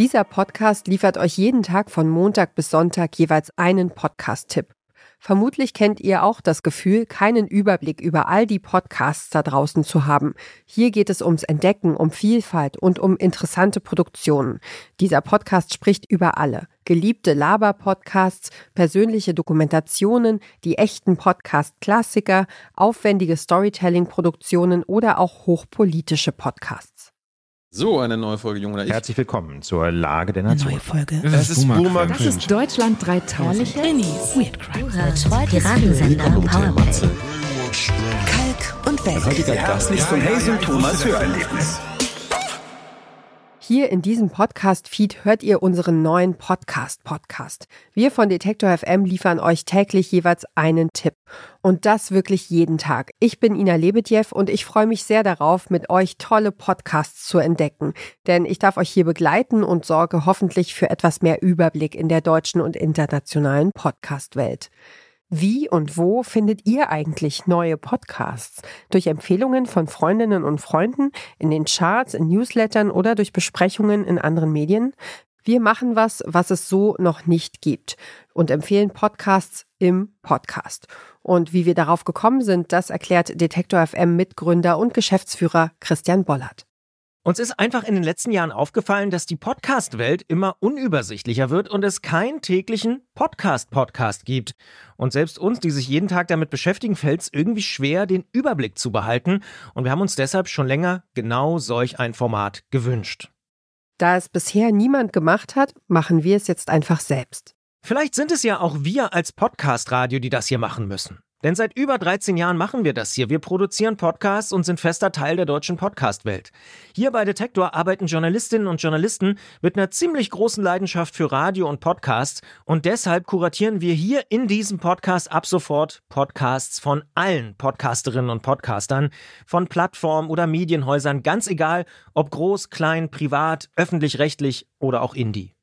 Dieser Podcast liefert euch jeden Tag von Montag bis Sonntag jeweils einen Podcast-Tipp. Vermutlich kennt ihr auch das Gefühl, keinen Überblick über all die Podcasts da draußen zu haben. Hier geht es ums Entdecken, um Vielfalt und um interessante Produktionen. Dieser Podcast spricht über alle. Geliebte Laber-Podcasts, persönliche Dokumentationen, die echten Podcast-Klassiker, aufwendige Storytelling-Produktionen oder auch hochpolitische Podcasts. So, eine neue Folge, Junge. Ich. Herzlich willkalk zur Lage der Nation. Neue Folge. Es ist Boomer. Das ist Deutschland 3000. Minis. Weird Crimes. Piratensender Powerplay. Kalk und Welk. Heutiger Gast ist von Hazel Thomas Hörerlebnis. Hier in diesem Podcast-Feed hört ihr unseren neuen Podcast-Podcast. Wir von Detektor FM liefern euch täglich jeweils einen Tipp. Und das wirklich jeden Tag. Ich bin Ina Lebedjew und ich freue mich sehr darauf, mit euch tolle Podcasts zu entdecken. Denn ich darf euch hier begleiten und sorge hoffentlich für etwas mehr Überblick in der deutschen und internationalen Podcast-Welt. Wie und wo findet ihr eigentlich neue Podcasts? Durch Empfehlungen von Freundinnen und Freunden, in den Charts, in Newslettern oder durch Besprechungen in anderen Medien? Wir machen was, was es so noch nicht gibt und empfehlen Podcasts im Podcast. Und wie wir darauf gekommen sind, das erklärt Detektor FM Mitgründer und Geschäftsführer Christian Bollert. Uns ist einfach in den letzten Jahren aufgefallen, dass die Podcast-Welt immer unübersichtlicher wird und es keinen täglichen Podcast-Podcast gibt. Und selbst uns, die sich jeden Tag damit beschäftigen, fällt es irgendwie schwer, den Überblick zu behalten. Und wir haben uns deshalb schon länger genau solch ein Format gewünscht. Da es bisher niemand gemacht hat, machen wir es jetzt einfach selbst. Vielleicht sind es ja auch wir als Podcast-Radio, die das hier machen müssen. Denn seit über 13 Jahren machen wir das hier. Wir produzieren Podcasts und sind fester Teil der deutschen Podcast-Welt. Hier bei Detektor arbeiten Journalistinnen und Journalisten mit einer ziemlich großen Leidenschaft für Radio und Podcasts und deshalb kuratieren wir hier in diesem Podcast ab sofort Podcasts von allen Podcasterinnen und Podcastern, von Plattformen oder Medienhäusern, ganz egal, ob groß, klein, privat, öffentlich-rechtlich oder auch Indie.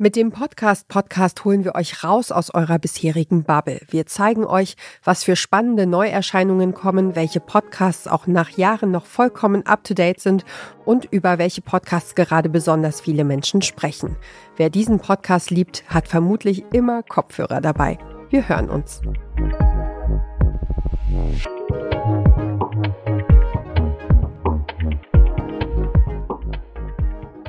Mit dem Podcast Podcast holen wir euch raus aus eurer bisherigen Bubble. Wir zeigen euch, was für spannende Neuerscheinungen kommen, welche Podcasts auch nach Jahren noch vollkommen up-to-date sind und über welche Podcasts gerade besonders viele Menschen sprechen. Wer diesen Podcast liebt, hat vermutlich immer Kopfhörer dabei. Wir hören uns.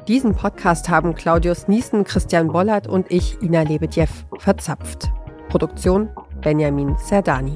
Diesen Podcast haben Claudius Niesen, Christian Bollert und ich, Ina Lebedjew, verzapft. Produktion Benjamin Serdani.